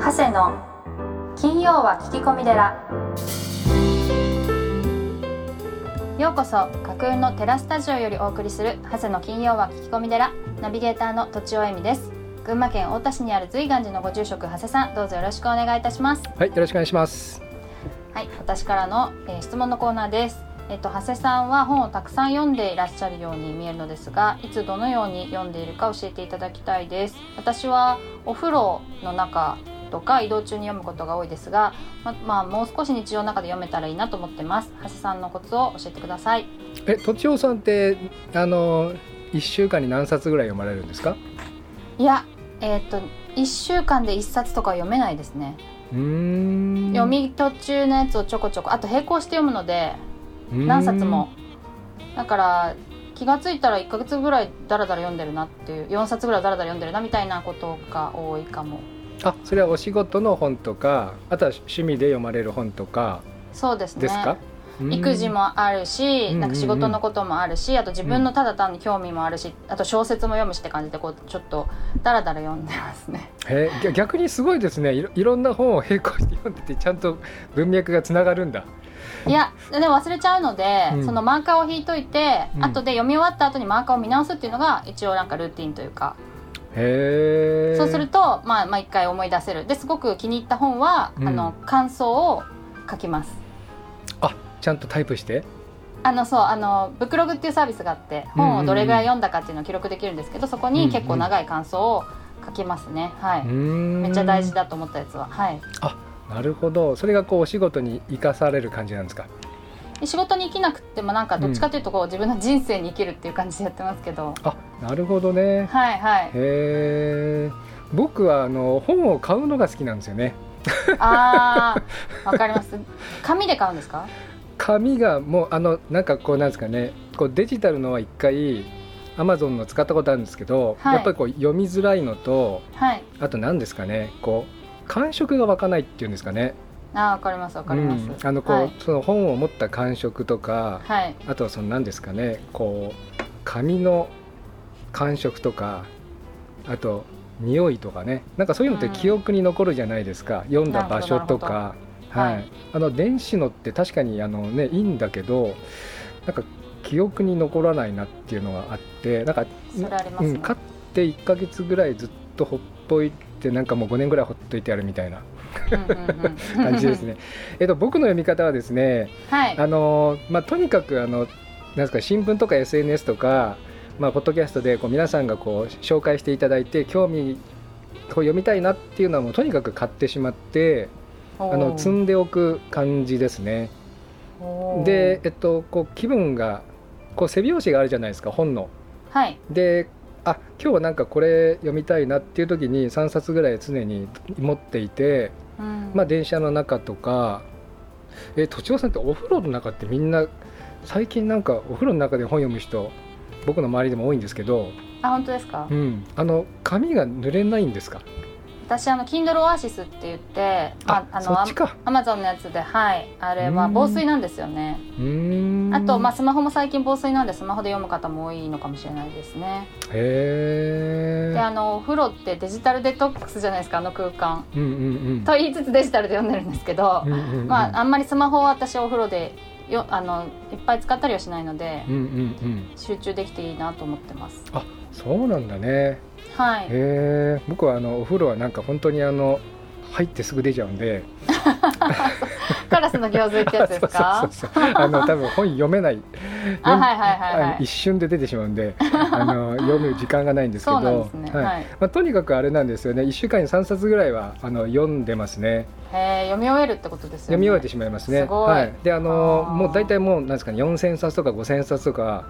長谷の金曜は聞き込み寺ようこそ架空のテラスタジオよりお送りする長谷の金曜は聞き込み寺ナビゲーターのとちおえみです群馬県太田市にある随願寺のご住職長谷さんどうぞよろしくお願いいたしますはい、よろしくお願いします。はい私からの、えー質問のコーナーですえっと長谷さんは本をたくさん読んでいらっしゃるように見えるのですがいつどのように読んでいるか教えていただきたいです私はお風呂の中とか移動中に読むことが多いですがままあもう少し日常の中で読めたらいいなと思ってます長谷さんのコツを教えてくださいえ、とちおさんって、あの、一週間に何冊ぐらい読まれるんですか？いやえっと1週間で1冊とかは読めないですね。読み途中のやつをちょこちょこあと並行して読むので何冊も。だから気がついたら1ヶ月ぐらいダラダラ読んでるなっていう4冊ぐらいダラダラ読んでるなみたいなことが多いかも。あ、それはお仕事の本とか、あとは趣味で読まれる本とかそうですねですか？育児も。もあるし、うんなんか仕事のこともあるしあと自分のただ単に興味もあるし、あと小説も読むしって感じでこうちょっとダラダラ読んでますねえ、ぎゃ逆にすごいですね。いろいろんな本を並行して読んでて、ちゃんと文脈がつながるんだ。いやでも忘れちゃうので、うんそのマーカーを引いといて、うん後で読み終わった後にマーカーを見直すっていうのが一応なんかルーティンというかへえ。そうすると、まあ、まあ一回思い出せるですごく気に入った本は、うんあの感想を書きますあ、ちゃんとタイプして？あのそうあのブックログっていうサービスがあって本をどれぐらい読んだかっていうのを記録できるんですけどそこに結構長い感想を書きますね、はい、めめっちゃ大事。だと思ったやつははいなるほど。それがこうお仕事に生かされる感じなんですか？で仕事に生きなくてもなんかどっちかというとこう、自分の人生に生きるっていう感じでやってますけど。あ、なるほどね。はいはい。へえ僕はあの本を買うのが好きなんですよね。あーわかります。紙で買うんですか？紙がもうあのなんかこうなんですかね。こうデジタルのは一回アマゾンの使ったことあるんですけど、はい。やっぱりこう読みづらいのとはい。あと何ですかね。こう感触が湧かないっていうんですかねあーわかりますわかります、うん。あのこう、はい、その本を持った感触とかはい、あとはその何ですかねこう紙の感触とかあと匂いとかね。なんかそういうのって記憶に残るじゃないですか、読んだ場所とか、はい。はい。あの電子のって確かにあの、ね、いいんだけどなんか記憶に残らないなっていうのがあってなんか、ね。うん、買って1ヶ月ぐらいずっとほっぽいてなんかもう5年ぐらいほっといてやるみたいな。うんうんうん感じですね。えっと僕の読み方はですねはいあのまあ、とにかくあのなんですか新聞とか SNS とか、まあ、ポッドキャストでこう皆さんがこう紹介していただいて興味こう読みたいなっていうのはもうとにかく買ってしまってあの積んでおく感じですね。で、えっと、こう気分がこう背表紙があるじゃないですか本の。はいであ今日はなんかこれ読みたいなっていう時に3冊ぐらい常に持っていて、うん。まあ、電車の中とかえとちおさんってお風呂の中ってみんな最近なんかお風呂の中で本読む人僕の周りでも多いんですけど、あ本当ですか、うん、あの髪が濡れないんですか？私あの Kindle Oasis って言ってあああのアマゾンのやつではい。あれはうん。防水なんですよね。あと、まあ、スマホも最近防水なんでスマホで読む方も多いのかもしれないですね。へえであのお風呂ってデジタルデトックスじゃないですかあの空間。うんうんうん。と言いつつデジタルで読んでるんですけど、うんうんうん。まああんまりスマホは私お風呂でよあのいっぱい使ったりはしないので、うんうんうん。集中できていいなと思ってます。あそうなんだね。はい。へえ僕はあのお風呂はなんか本当にあの入ってすぐ出ちゃうんで カラスの行水ってやつですか？そうそうそうあの多分本読めない。あはいはいはいはい。一瞬で出てしまうんで あの読む時間がないんですけどそうなんですね。はい。はい。まあ、とにかくあれなんですよね。1週間に3冊ぐらいはあの読んでますね。へえ読み終えるってことですよね。読み終えてしまいますね。すごい。はい、であのもう大体もうなんですかね4000冊とか5000冊とか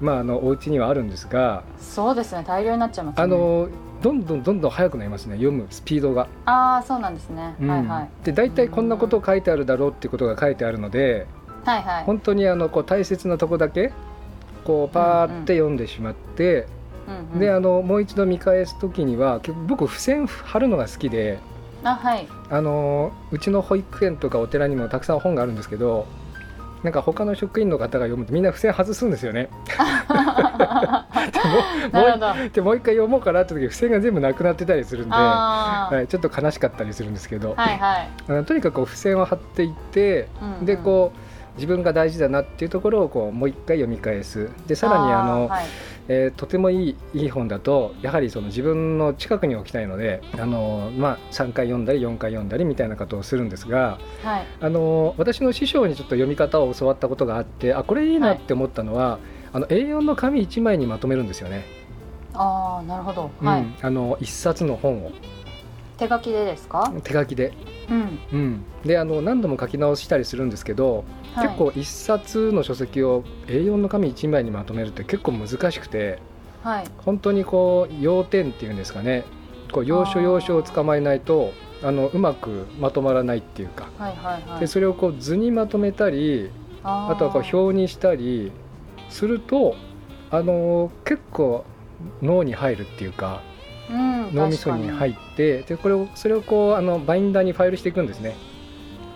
まああのお家にはあるんですがそうですね。大量になっちゃいますね。あのどんどんどんどん速くなりますね読むスピードが、ああそうなんですね、うん。はいはい。で大体こんなことを書いてあるだろうっていうことが書いてあるのではいはい。本当にあのこう大切なとこだけこうパーって読んでしまって、うんうん。であのもう一度見返す時には僕付箋貼るのが好きであはい。あのうちの保育園とかお寺にもたくさん本があるんですけどなんか他の職員の方が読むとみんな付箋外すんですよね でもう一回読もうかなって時付箋が全部なくなってたりするんで、はい、ちょっと悲しかったりするんですけど、はいはい。あのとにかく付箋を貼っていって、うんうん。でこう自分が大事だなっていうところをこうもう一回読み返す。でさらにあのーはい。えーとてもいいいい本だとやはりその自分の近くに置きたいのであの、まあ、3回読んだり4回読んだりみたいなことをするんですがはい。あの私の師匠にちょっと読み方を教わったことがあってあこれいいなって思ったのは、あの A4 の紙1枚にまとめるんですよね、ああなるほど。はい、うん、あの1冊の本を。手書きでですか？手書きで、うん、うん、であの何度も書き直したりするんですけど、はい、結構1冊の書籍を A4 の紙1枚にまとめるって結構難しくて。はい。本当にこう要点っていうんですかね。こう要所要所を捕まえないとあのうまくまとまらないっていうか。はいはいはい。でそれをこう図にまとめたりあとはこう表にしたりするとあの結構脳に入るっていうかうん脳みそに入ってでこれをそれをこうあのバインダーにファイルしていくんですね。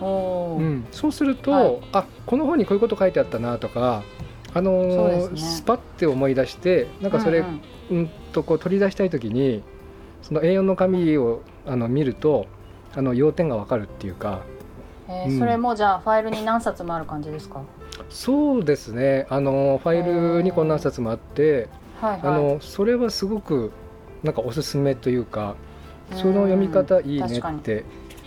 うん、そうすると、はい。あこの本にこういうこと書いてあったなとかあのそうですね。スパッて思い出してなんかそれ、うんうん。うんとこう取り出したい時にその A4 の紙をあの見るとあの要点がわかるっていうか。うんえーそれもじゃあファイルに何冊もある感じですか？そうですね。あのファイルにこんな冊もあってはいあはい。のそれはすごくなんかおすすめというかその読み方いいねって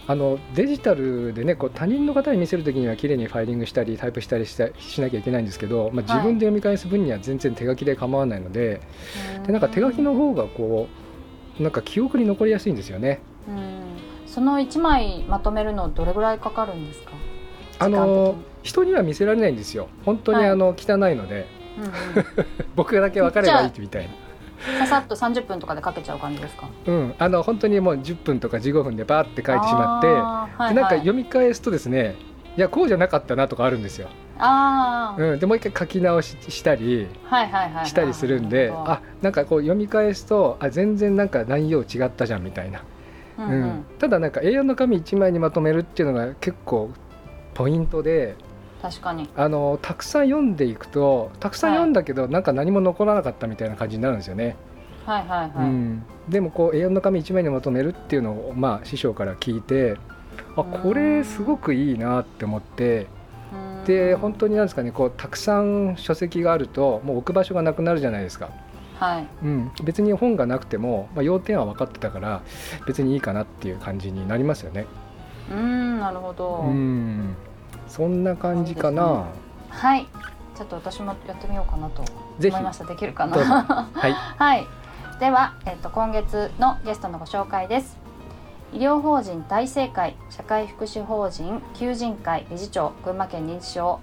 あのデジタルでねこう他人の方に見せる時には綺麗にファイリングしたりタイプしたりしたしなきゃいけないんですけど、まあ、自分で読み返す分には全然手書きで構わないので,、でなんか手書きの方がこうなんか記憶に残りやすいんですよね。うん。その1枚まとめるのどれぐらいかかるんですか？あの人には見せられないんですよ。本当にはい。あの、汚いので。うんうん。僕だけ分かればいいみたいな。ささっと30分とかでかけちゃう感じですか？うん、あの本当にもう10分とか15分でバーって書いてしまって、はいはい。でなんか読み返すとですねいやこうじゃなかったなとかあるんですよ、あー、うん、でもう一回書き直ししたりはいはいはいはい。したりするんで、あなんかこう読み返すとあ全然なんか内容違ったじゃんみたいな、うんううん。んただなんか A4 の紙1枚にまとめるっていうのが結構ポイントで確かに。あのたくさん読んでいくとたくさん読んだけど、なんか何も残らなかったみたいな感じになるんですよね。はいはいはい、うん、でもこう A4 の紙1枚にまとめるっていうのを、まあ、師匠から聞いてあこれすごくいいなって思ってうん。で本当になんですかねこうたくさん書籍があるともう置く場所がなくなるじゃないですか、はい。うん、別に本がなくても、まあ、要点は分かってたから別にいいかなっていう感じになりますよね。うんなるほど、うんそんな感じかな。はい。ちょっと私もやってみようかなと思いました。できるかな？はい、はい、では、えっと今月のゲストのご紹介です。医療法人大正会社会福祉法人求人会理事長群馬県認知症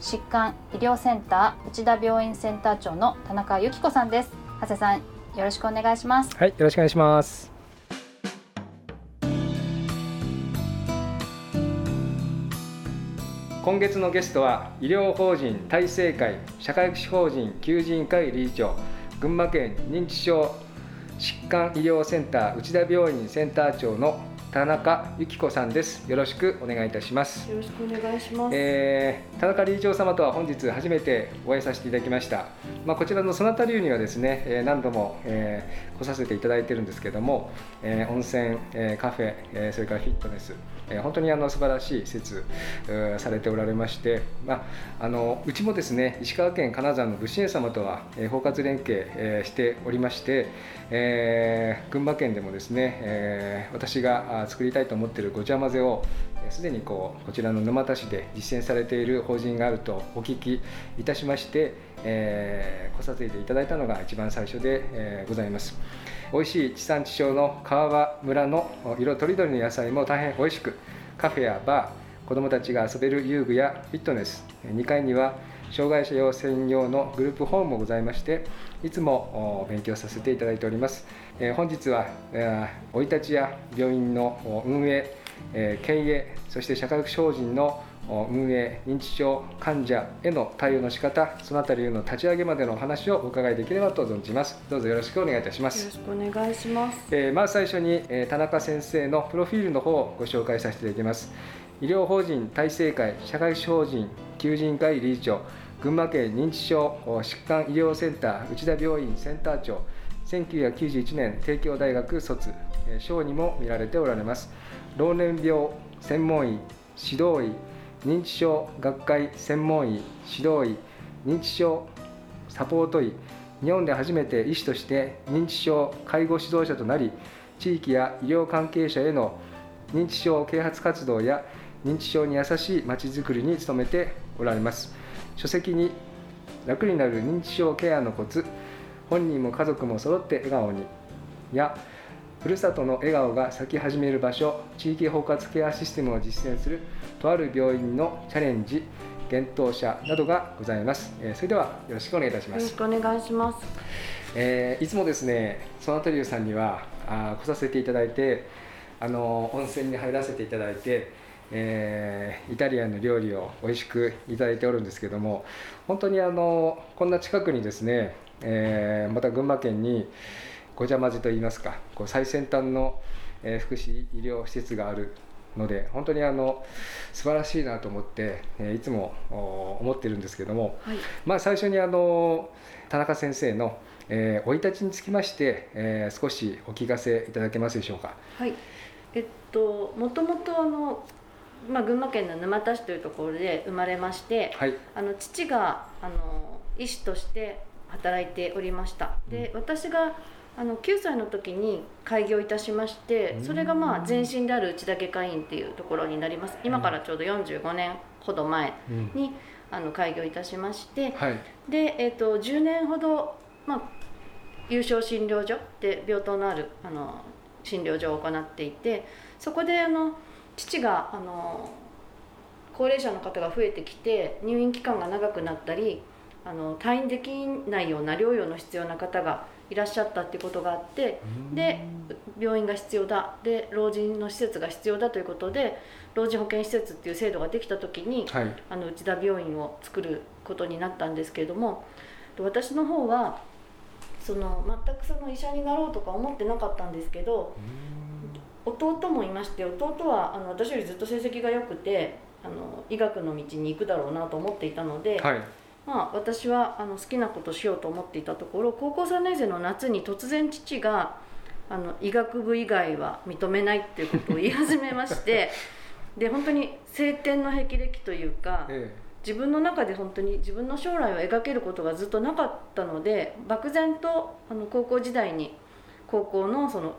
疾患医療センター内田病院センター長の田中由紀子さんです。長谷さんよろしくお願いします。はい、よろしくお願いします。今月のゲストは医療法人大正会社会福祉法人求人会理事長群馬県認知症疾患医療センター内田病院センター長の田中由紀子さんです。よろしくお願いいたします。よろしくお願いします。えー田中理事長様とは本日初めてお会いさせていただきました、まあ、こちらのそなた流にはですね、えー何度も、えー来させていただいてるんですけども、えー温泉、えーカフェ、えーそれからフィットネス、えー本当にあの素晴らしい施設されておられまして、まあ、あのうちもですね石川県金沢の武士園様とは、えー包括連携、えーしておりまして、えー群馬県でもですね、えー私が作りたいと思っているごちゃ混ぜをすでにこうこちらの沼田市で実践されている法人があるとお聞きいたしまして、えー来させていただいたのが一番最初で、えーございます。美味しい地産地消の川場村の色とりどりの野菜も大変美味しくカフェやバー子どもたちが遊べる遊具やフィットネス2階には障害者用専用のグループホームもございましていつも勉強させていただいております、えー本日はえー生い立ちや病院のお運営えー経営そして社会福祉法人のお運営認知症患者への対応の仕方そのあたりの立ち上げまでのお話をお伺いできればと存じます。どうぞよろしくお願いいたしまよろすしくお願いします。えーまず最初に、えー田中先生のプロフィールの方をご紹介させていただきます。医療法人大正会社会福祉法人求人会理事長群馬県認知症疾患医療センター内田病院センター長1991年帝京大学卒。小にも見られておられます。老年病専門医指導医認知症学会専門医指導医認知症サポート医日本で初めて医師として認知症介護指導者となり地域や医療関係者への認知症啓発活動や認知症に優しいまちづくりに努めておられます。書籍に楽になる認知症ケアのコツ本人も家族も揃って笑顔に。やふるさとの笑顔が咲き始める場所地域包括ケアシステムを実践するとある病院のチャレンジ検討者などがございます、えー、それではよろしくお願いいたします。よろしくお願いします、えー、いつもですねソナトリューさんにはあ来させていただいてあの温泉に入らせていただいてえー、イタリアンの料理を美味しくいただいておるんですけども本当にあのこんな近くにですね、えー、また群馬県にごちゃ混ぜといいますかこう最先端の、えー、福祉医療施設があるので本当にあの素晴らしいなと思って、えいつも思ってるんですけども、はい、まあ、最初にあの田中先生の生、えー、い立ちにつきまして、えー、少しお聞かせいただけますでしょうか。はい。えっと、もともとあの、まあ、群馬県の沼田市というところで生まれまして、はい、あの父があの医師として働いておりました。で私があの9歳の時に開業いたしましてそれがまあ前身である内田外科院っていうところになります。今からちょうど45年ほど前に、あの開業いたしまして、はい、で、えーと、10年ほど、まあ、有償診療所で病棟のあるあの診療所を行っていてそこであの父があの高齢者の方が増えてきて入院期間が長くなったりあの退院できないような療養の必要な方がいらっしゃったっていうことがあってで病院が必要だ。で老人の施設が必要だということで老人保健施設っていう制度ができた時に、はい、あの内田病院を作ることになったんですけれども私の方はその全くその医者になろうとか思ってなかったんですけど弟もいまして弟はあの私よりずっと成績が良くてあの医学の道に行くだろうなと思っていたので。はいまあ、私はあの好きなことしようと思っていたところ高校3年生の夏に突然父があの医学部以外は認めないっていうことを言い始めまして で本当に晴天の霹靂というか、ええ、自分の中で本当に自分の将来を描けることがずっとなかったので漠然とあの高校時代に高校のその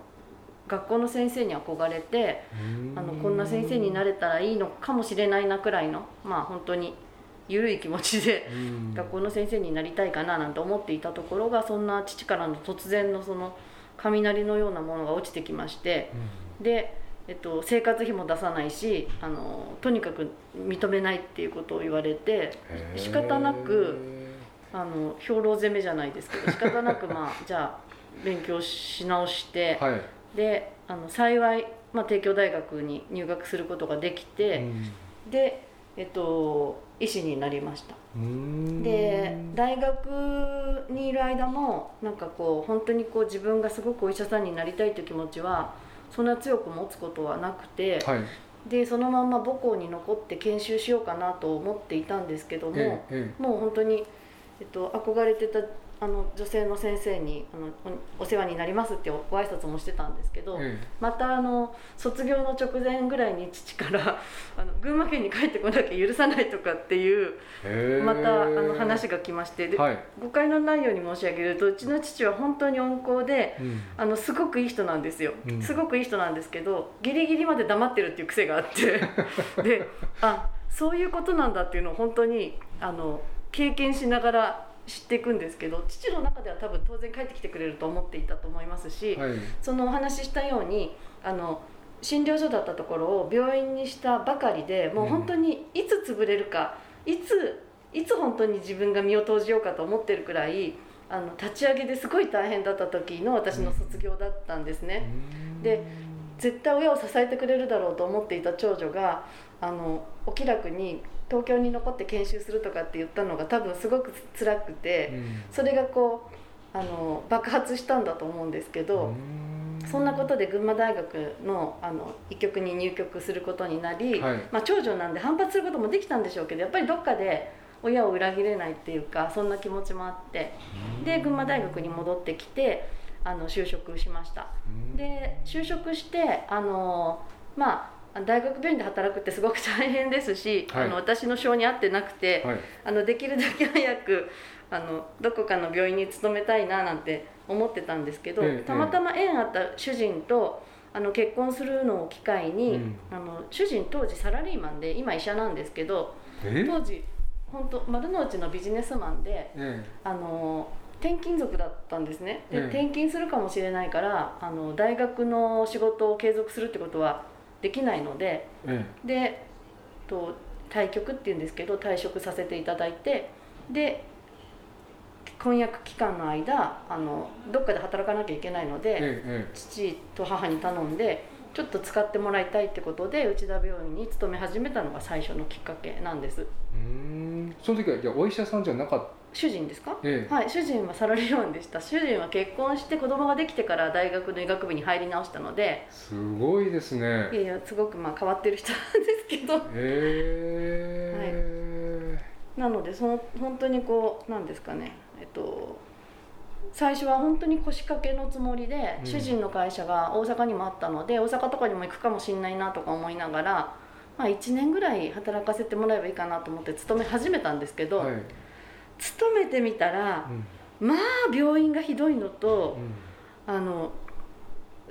学校の先生に憧れてあのこんな先生になれたらいいのかもしれないなくらいのまあ本当に緩い気持ちで学校の先生になりたいかななんて思っていたところがそんな父からの突然のその雷のようなものが落ちてきまして、で、えっと、生活費も出さないしあのとにかく認めないっていうことを言われて仕方なくあの兵糧攻めじゃないですけど仕方なくまあ じゃあ勉強し直して、はい、であの幸い、まあ、帝京大学に入学することができて、うん、でえっと医師になりました。で大学にいる間もなんかこう本当にこう自分がすごくお医者さんになりたいという気持ちはそんな強く持つことはなくて、はい、でそのまま母校に残って研修しようかなと思っていたんですけども、ええ、もう本当に、えっと、憧れてたあの女性の先生にあのお世話になりますってご挨拶もしてたんですけど、うん、またあの卒業の直前ぐらいに父からあの群馬県に帰ってこなきゃ許さないとかっていうまたあの話が来ましてで、はい、誤解のないように申し上げるとうちの父は本当に温厚で、うん、あのすごくいい人なんですよ、うん、すごくいい人なんですけどギリギリまで黙ってるっていう癖があって であそういうことなんだっていうのを本当にあの経験しながら知っていくんですけど父の中では多分当然帰ってきてくれると思っていたと思いますし、はい、そのお話ししたようにあの診療所だったところを病院にしたばかりでもう本当にいつ潰れるか、うん、いついつ本当に自分が身を投じようかと思ってるくらいあの立ち上げですごい大変だった時の私の卒業だったんですね。うん、で絶対親を支えてくれるだろうと思っていた長女があのお気楽に東京に残って研修するとかって言ったのが多分すごく辛くて、うん、それがこうあの爆発したんだと思うんですけど。そんなことで群馬大学のあの医局に入局することになり、はい、まあ、長女なんで反発することもできたんでしょうけどやっぱりどっかで親を裏切れないっていうかそんな気持ちもあってで群馬大学に戻ってきてあの就職しました。で就職してあのまあ大学病院で働くってすごく大変ですし、はい、あの私の性に合ってなくて、はい、あのできるだけ早く あのどこかの病院に勤めたいななんて思ってたんですけど、ええ、たまたま縁あった主人とあの結婚するのを機会に、うん、あの主人当時サラリーマンで今医者なんですけど当時本当丸の内のビジネスマンで、あの転勤族だったんですね。で、転勤するかもしれないからあの大学の仕事を継続するってことはできないので、でと退局っていうんですけど退職させていただいてで婚約期間の間あのどっかで働かなきゃいけないので、父と母に頼んでちょっと使ってもらいたいってことで内田病院に勤め始めたのが最初のきっかけなんですうん。その時はじゃお医者さんじゃなかった？主人ですか、ええ、はい主人はサラリーマンでした。主人は結婚して子供ができてから大学の医学部に入り直したので。すごいですね。いやいやすごくまあ変わってる人なんですけど。へえ。ー、はい、なのでその本当にこうなんですかね。えっと最初は本当に腰掛けのつもりで、主人の会社が大阪にもあったので大阪とかにも行くかもしれないなとか思いながら、まあ、1年ぐらい働かせてもらえばいいかなと思って勤め始めたんですけど、はい、勤めてみたら、うん、まあ病院がひどいのと、うん、あの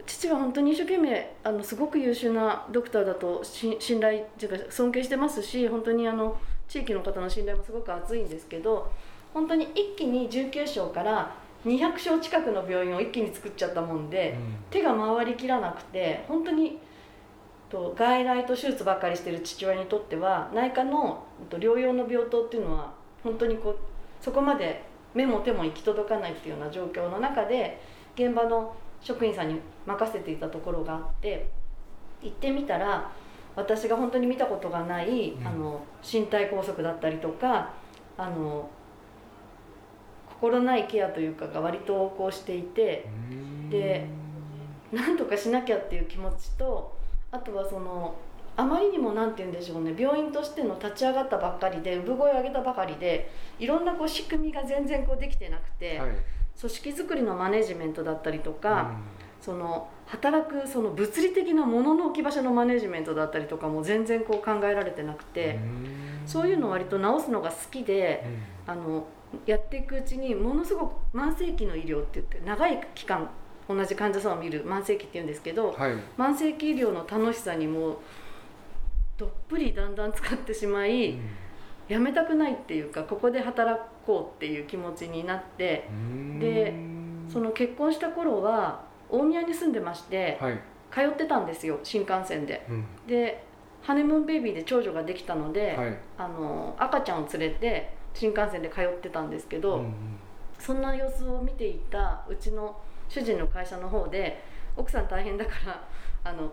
父は本当に一生懸命あのすごく優秀なドクターだと信頼というか尊敬してますし本当にあの地域の方の信頼もすごく厚いんですけど本当に一気に19床から200床近くの病院を一気に作っちゃったもんで、うん、手が回りきらなくて本当にと外来と手術ばっかりしてる父親にとっては内科の療養の病棟っていうのは本当にこうそこまで目も手も行き届かないっていうような状況の中で現場の職員さんに任せていたところがあって行ってみたら私が本当に見たことがない、うん、あの身体拘束だったりとかあの心ないケアというかが割と横行していてでなんとかしなきゃっていう気持ちとあとはそのあまりにも何て言うんでしょうね病院としての立ち上がったばっかりで産声を上げたばかりでいろんなこう仕組みが全然こうできてなくて、はい、組織づくりのマネジメントだったりとか、その働くその物理的なものの置き場所のマネジメントだったりとかも全然こう考えられてなくてそういうのを割と直すのが好きで、あのやっていくうちにものすごく慢性期の医療って言って長い期間同じ患者さんを見る慢性期って言うんですけど、はい、慢性期医療の楽しさにもどっぷりだんだん使ってしまい、うん、やめたくないっていうかここで働こうっていう気持ちになってでその結婚した頃は大宮に住んでまして、はい、通ってたんですよ新幹線で。うん、でハネムーンベイビーで長女ができたので、はい、あの赤ちゃんを連れて新幹線で通ってたんですけど、うんうん、そんな様子を見ていたうちの主人の会社の方で奥さん大変だからあの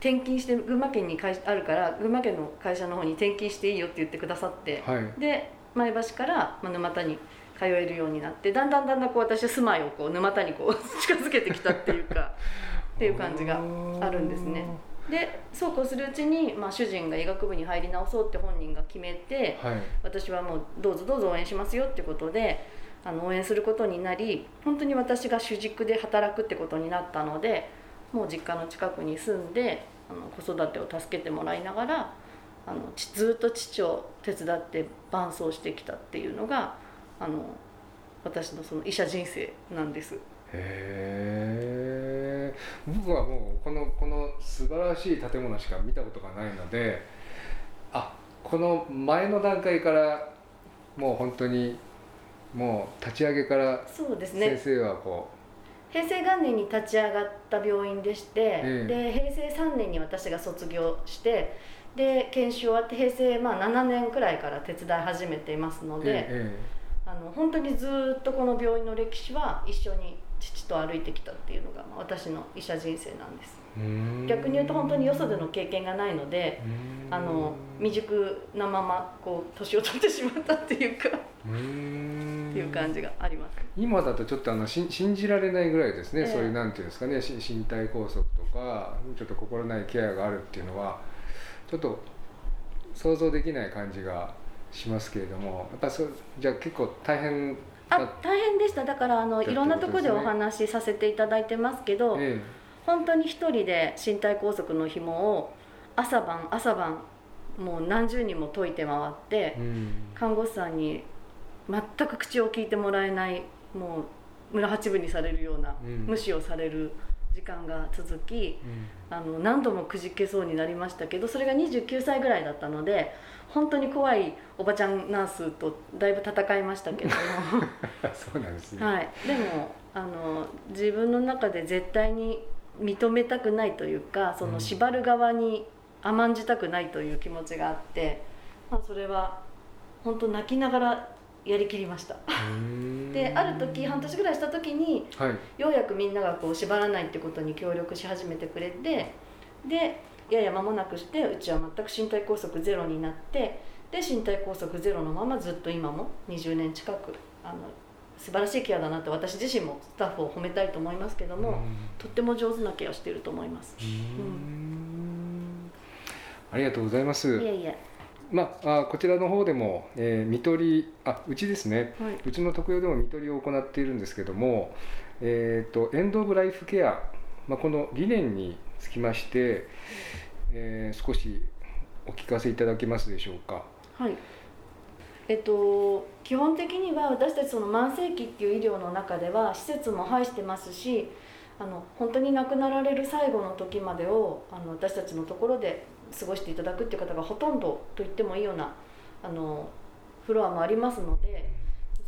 転勤して群馬県に会あるから群馬県の会社の方に転勤していいよって言ってくださって、はい、で前橋から沼田に通えるようになってだんだんだんだんこう私は住まいをこう沼田にこう 近づけてきたっていうか っていう感じがあるんですね。でそうこうするうちに、まあ、主人が医学部に入り直そうって本人が決めて、はい、私はもうどうぞどうぞ応援しますよってことであの応援することになり本当に私が主軸で働くってことになったのでもう実家の近くに住んであの子育てを助けてもらいながらあのずっと父を手伝って伴走してきたっていうのがあの私のその医者人生なんです。へえ僕はもうこのこの素晴らしい建物しか見たことがないのであこの前の段階からもう本当にもう立ち上げから先生はこう平成元年に立ち上がった病院でして、ええ、で平成3年に私が卒業してで研修終わって平成まあ7年くらいから手伝い始めていますので、え、あの本当にずっとこの病院の歴史は一緒に父と歩いてきたっていうのが私の医者人生なんです逆に言うと本当によそでの経験がないのであの未熟なままこう年を取ってしまったっていうかっていう感じがあります。今だとちょっとあのし信じられないぐらいですね、えー、そういうなんていうんですかね身体拘束とかちょっと心ないケアがあるっていうのはちょっと想像できない感じがしますけれどもやっぱそうじゃあ結構大変あ大変でした。だからあの、いろんなところでお話しさせていただいてますけど、ええ、本当に一人で身体拘束の紐を朝晩朝晩もう何十人も解いて回って、うん、看護師さんに全く口を聞いてもらえないもう村八分にされるような、うん、無視をされる時間が続き、うん、あの何度もくじけそうになりましたけどそれが29歳ぐらいだったので本当に怖いおばちゃんナースとだいぶ戦いましたけども。そうなんですね、はい、でもあの自分の中で絶対に認めたくないというかその縛る側に甘んじたくないという気持ちがあって、まあ、それは本当泣きながらやりきりました。である時半年ぐらいした時に、はい、ようやくみんながこう縛らないってことに協力し始めてくれてでやや間もなくしてうちは全く身体拘束ゼロになってで身体拘束ゼロのままずっと今も20年近くあの素晴らしいケアだなって私自身もスタッフを褒めたいと思いますけどもとっても上手なケアをしていると思います。ありがとうございます。いえいえ。まあ、こちらの方でも、えー、見取りあうちですね、はい、うちの特養でも見取りを行っているんですけども、えーと、エンド・オブ・ライフ・ケア、まあ、この理念につきまして、えー、少しお聞かせいただけますでしょうか。はいえっと、基本的には私たちその慢性期っていう医療の中では施設も配してますしあの本当に亡くなられる最後の時までをあの私たちのところで過ごしていただくっていう方がほとんどと言ってもいいようなあのフロアもありますので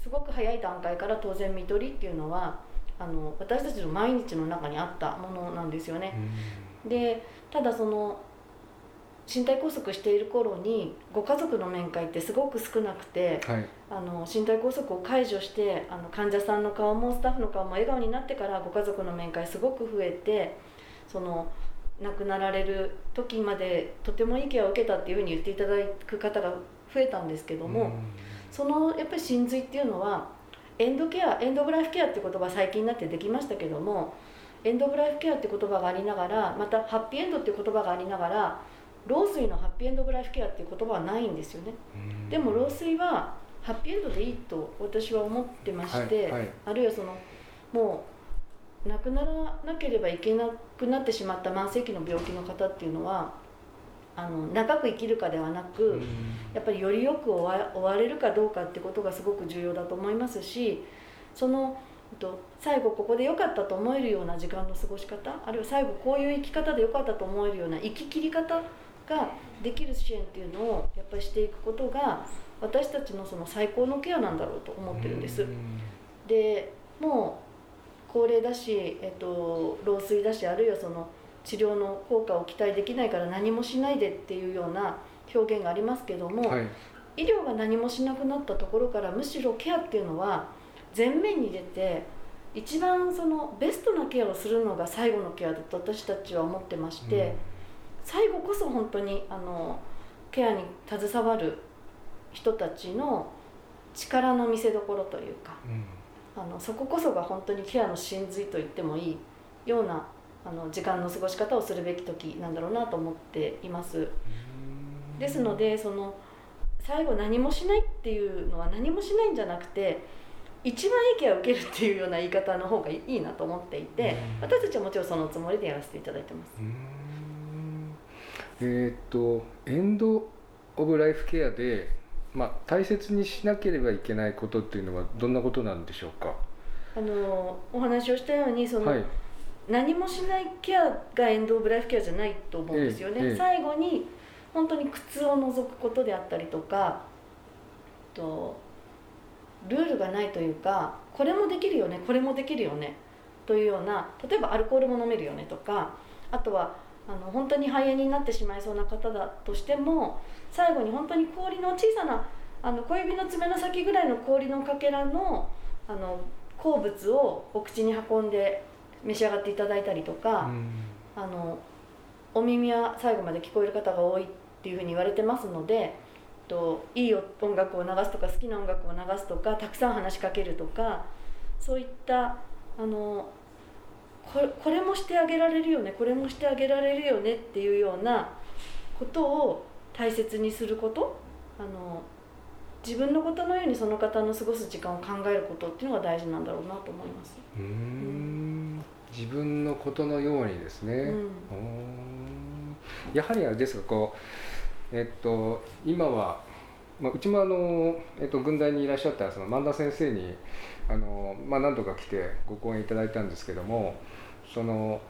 すごく早い段階から当然看取りっていうのはあの私たちの毎日の中にあったものなんですよね。でただその身体拘束している頃にご家族の面会ってすごく少なくて、はい、あの身体拘束を解除してあの患者さんの顔もスタッフの顔も笑顔になってからご家族の面会すごく増えてその亡くなられる時までとてもいいケアを受けたっていうふうに言っていただく方が増えたんですけども、そのやっぱり真髄っていうのはエンドケアエンド・オブ・ライフケアって言葉最近になってできましたけどもエンド・オブ・ライフケアって言葉がありながらまたハッピーエンドっていう言葉がありながら老衰のハッピーエンド・オブ・ライフケアっていう言葉はないんですよね。でも老衰はハッピーエンドでいいと私は思ってまして、はいはい、あるいはそのもう亡くならなければいけなくなってしまった慢性期の病気の方っていうのはあの長く生きるかではなく、やっぱりよりよく終われるかどうかってことがすごく重要だと思いますしそのと最後ここで良かったと思えるような時間の過ごし方あるいは最後こういう生き方で良かったと思えるような生き切り方ができる支援っていうのをやっぱりしていくことが私たちのその最高のケアなんだろうと思ってるんです。でもう高齢だし、えっと、老衰だしあるいはその治療の効果を期待できないから何もしないでっていうような表現がありますけども、はい、医療が何もしなくなったところからむしろケアっていうのは前面に出て一番そのベストなケアをするのが最後のケアだと私たちは思ってまして、うん、最後こそ本当にあのケアに携わる人たちの力の見せどころというか。うんあのそここそが本当にケアの真髄と言ってもいいようなあの時間の過ごし方をするべき時なんだろうなと思っています。ですのでその最後何もしないっていうのは何もしないんじゃなくて一番いいケアを受けるっていうような言い方の方がいいなと思っていて私たちはもちろんそのつもりでやらせていただいてます。えー、っとエンド・オブ・ライフケアでまあ、大切にしなければいけないことっていうのはどんなことなんでしょうか？あのお話をしたようにその、はい、何もしないケアがエンド・オブ・ライフケアじゃないと思うんですよね、ええ、最後に本当に苦痛を除くことであったりとかとルールがないというかこれもできるよねこれもできるよねというような例えばアルコールも飲めるよねとかあとはあの本当に肺炎になってしまいそうな方だとしても最後に本当に氷の小さなあの小指の爪の先ぐらいの氷のかけらのあの鉱物をお口に運んで召し上がっていただいたりとか、うん、あのお耳は最後まで聞こえる方が多いっていうふうに言われてますのでといい音楽を流すとか好きな音楽を流すとかたくさん話しかけるとかそういったあのこれこれもしてあげられるよねこれもしてあげられるよねっていうようなことを大切にすることあの自分のことのようにその方の過ごす時間を考えることっていうのが大事なんだろうなと思います。うん、自分のことのようにですね。うん、やはりあれですかこうえっと今はまあ、うちもあの、えっと、軍大にいらっしゃったその萬田先生にあの、まあ、何度か来てご講演いただいたんですけどもその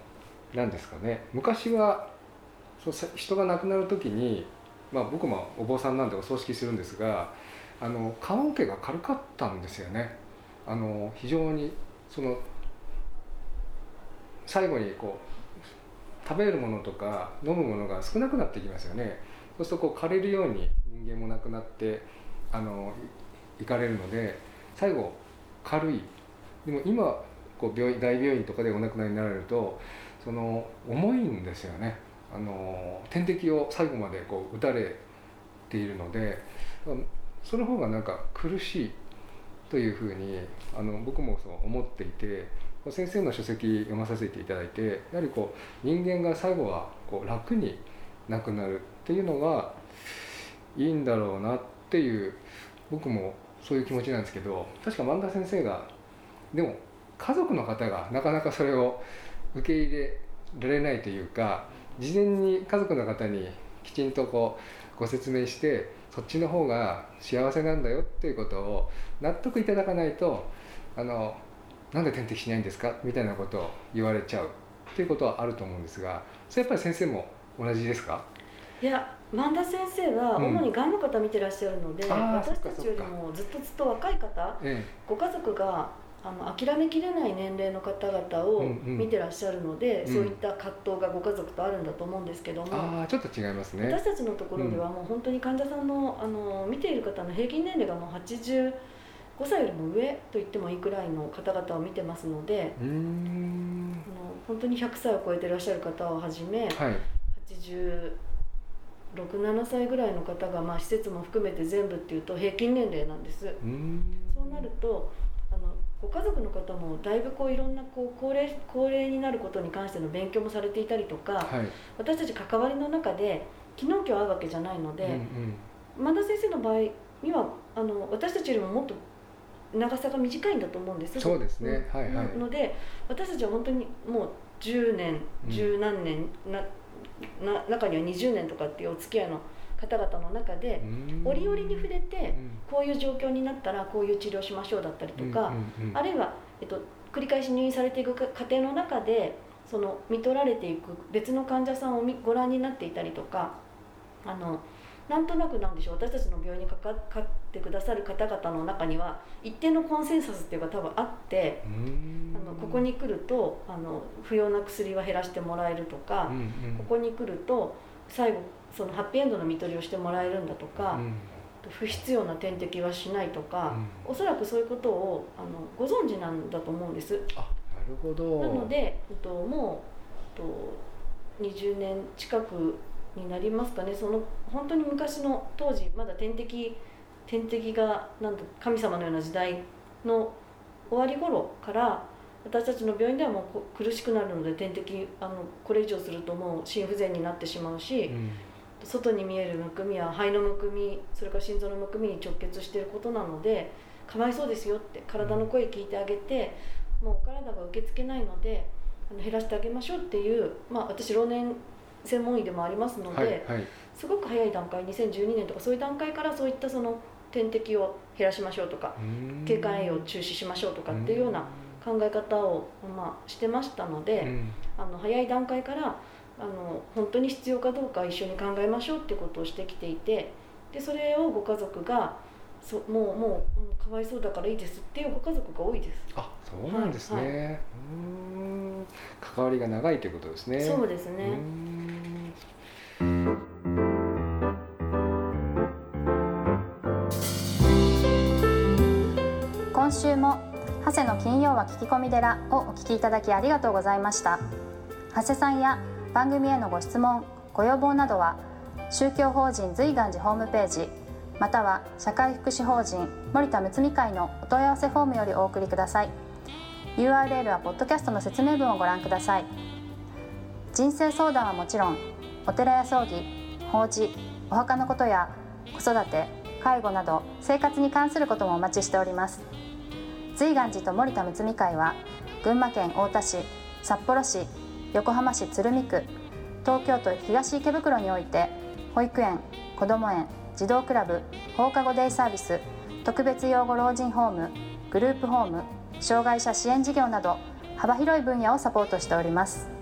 何ですかね。昔はそう人が亡くなる時に、まあ、僕もお坊さんなんでお葬式するんですがあの棺桶が軽かったんですよね。あの非常にその最後にこう食べるものとか飲むものが少なくなってきますよね。そうするとこう枯れるように人間もなくなってあの行かれるので最後軽い。でも今こう病院大病院とかでお亡くなりになられるとその重いんですよね。あの点滴を最後までこう打たれているのでその方がなんか苦しいというふうにあの僕もそう思っていて先生の書籍読まさせていただいてやはりこう人間が最後はこう楽になくなるっていうのがいいんだろうなっていう僕もそういう気持ちなんですけど確か萬田先生がでも家族の方がなかなかそれを受け入れられないというか事前に家族の方にきちんとこうご説明してそっちの方が幸せなんだよっていうことを納得いただかないとあのなんで点滴しないんですかみたいなことを言われちゃうっていうことはあると思うんですがそれやっぱり先生も同じですか？いや萬田先生は主にがんの方見てらっしゃるので、うん、私たちよりもずっとずっと若い方、ええ、ご家族があの諦めきれない年齢の方々を見てらっしゃるので、うん。うん、そういった葛藤がご家族とあるんだと思うんですけども、あちょっと違いますね。私たちのところではもう本当に患者さんのあの見ている方の平均年齢がもう85歳よりも上と言ってもいいくらいの方々を見てますのであの本当に100歳を超えてらっしゃる方をはじめ、はい、86,7歳ぐらいの方が、まあ、施設も含めて全部っていうと平均年齢なんです。そうなるとご家族の方もだいぶこういろんなこう高齢高齢になることに関しての勉強もされていたりとか、はい、私たち関わりの中で昨日今日会うわけじゃないので、うんうん、田先生の場合にはあの私たちよりももっと長さが短いんだと思うんです。そうですね、はいはい、ので私たちは本当にもう10年十何年な、な中には20年とかっていうお付き合いの方々の中で折々に触れてこういう状況になったらこういう治療しましょうだったりとかあるいは、えっと、繰り返し入院されていく過程の中でその見取られていく別の患者さんをご覧になっていたりとかあのなんとなくなんでしょう私たちの病院にかかってくださる方々の中には一定のコンセンサスっていうか多分あってあのここに来るとあの不要な薬は減らしてもらえるとか、ここに来ると最後そのハッピーエンドの看取りをしてもらえるんだとか、うん、不必要な点滴はしないとか、うん、おそらくそういうことをあのご存知なんだと思うんです。あなるほど。なので、えっと、もう、えっと、20年近くになりますかね。その本当に昔の当時まだ点滴点滴がなんと神様のような時代の終わり頃から私たちの病院ではもう苦しくなるので点滴あのこれ以上するともう心不全になってしまうし、うん、外に見えるむくみは肺のむくみそれから心臓のむくみに直結していることなのでかわいそうですよって体の声聞いてあげて、もうお体が受け付けないのであの減らしてあげましょうっていう、まあ、私老年専門医でもありますので、はいはい、すごく早い段階2012年とかそういう段階からそういったその点滴を減らしましょうとか経過栄養を中止しましょうとかっていうような考え方を、まあ、してましたので、うん、あの早い段階からあの本当に必要かどうか一緒に考えましょうってことをしてきていてでそれをご家族がそもうもうかわいそうだからいいですっていうご家族が多いです。あそうなんですね、はいはい、うん関わりが長いということですね。そうですね。今週も長谷の金曜は聞き込み寺をお聞きいただきありがとうございました長谷さんや番組へのご質問ご要望などは宗教法人随願寺ホームページまたは社会福祉法人森田睦美会のお問い合わせフォームよりお送りください。URL はポッドキャストの説明文をご覧ください。人生相談はもちろんお寺や葬儀法事お墓のことや子育て介護など生活に関することもお待ちしております。随願寺と森田睦美会は群馬県太田市札幌市横浜市鶴見区東京都東池袋において保育園こども園児童クラブ放課後デイサービス特別養護老人ホームグループホーム障害者支援事業など幅広い分野をサポートしております。